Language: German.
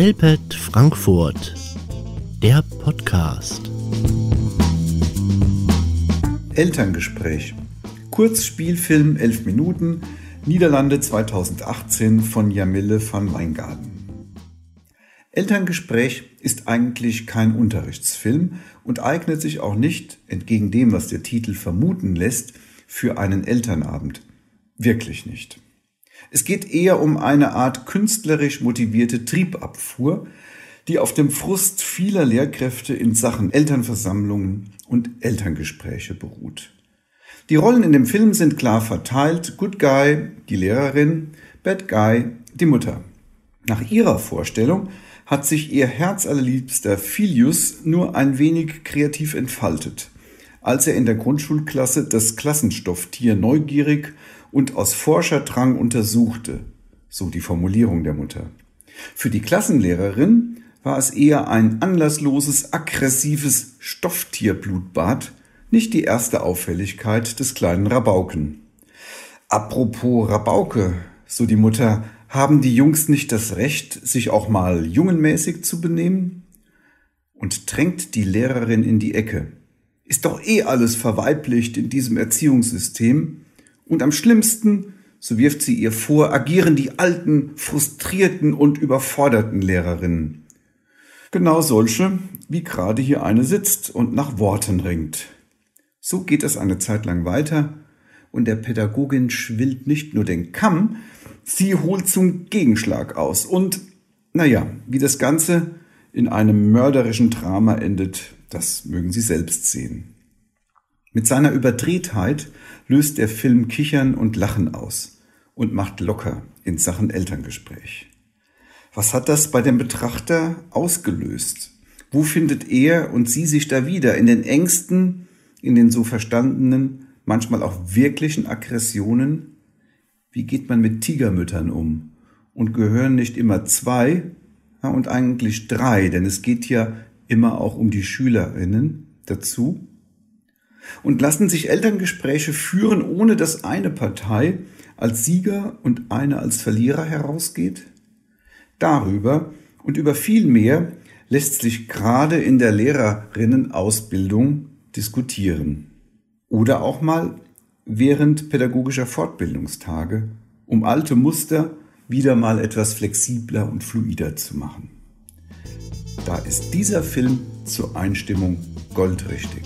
Prellpet Frankfurt, der Podcast. Elterngespräch. Kurzspielfilm 11 Minuten, Niederlande 2018 von Jamille van Weingarten. Elterngespräch ist eigentlich kein Unterrichtsfilm und eignet sich auch nicht, entgegen dem, was der Titel vermuten lässt, für einen Elternabend. Wirklich nicht. Es geht eher um eine Art künstlerisch motivierte Triebabfuhr, die auf dem Frust vieler Lehrkräfte in Sachen Elternversammlungen und Elterngespräche beruht. Die Rollen in dem Film sind klar verteilt. Good Guy, die Lehrerin, Bad Guy, die Mutter. Nach ihrer Vorstellung hat sich ihr herzallerliebster Filius nur ein wenig kreativ entfaltet, als er in der Grundschulklasse das Klassenstofftier neugierig und aus Forscherdrang untersuchte, so die Formulierung der Mutter. Für die Klassenlehrerin war es eher ein anlassloses, aggressives Stofftierblutbad, nicht die erste Auffälligkeit des kleinen Rabauken. Apropos Rabauke, so die Mutter, haben die Jungs nicht das Recht, sich auch mal jungenmäßig zu benehmen? Und drängt die Lehrerin in die Ecke. Ist doch eh alles verweiblicht in diesem Erziehungssystem. Und am schlimmsten, so wirft sie ihr vor, agieren die alten, frustrierten und überforderten Lehrerinnen. Genau solche, wie gerade hier eine sitzt und nach Worten ringt. So geht es eine Zeit lang weiter und der Pädagogin schwillt nicht nur den Kamm, sie holt zum Gegenschlag aus. Und naja, wie das Ganze in einem mörderischen Drama endet, das mögen Sie selbst sehen. Mit seiner Überdrehtheit löst der Film Kichern und Lachen aus und macht locker in Sachen Elterngespräch. Was hat das bei dem Betrachter ausgelöst? Wo findet er und sie sich da wieder? In den Ängsten, in den so verstandenen, manchmal auch wirklichen Aggressionen? Wie geht man mit Tigermüttern um? Und gehören nicht immer zwei ja, und eigentlich drei, denn es geht ja immer auch um die Schülerinnen dazu? Und lassen sich Elterngespräche führen, ohne dass eine Partei als Sieger und eine als Verlierer herausgeht? Darüber und über viel mehr lässt sich gerade in der Lehrerinnenausbildung diskutieren. Oder auch mal während pädagogischer Fortbildungstage, um alte Muster wieder mal etwas flexibler und fluider zu machen. Da ist dieser Film zur Einstimmung goldrichtig.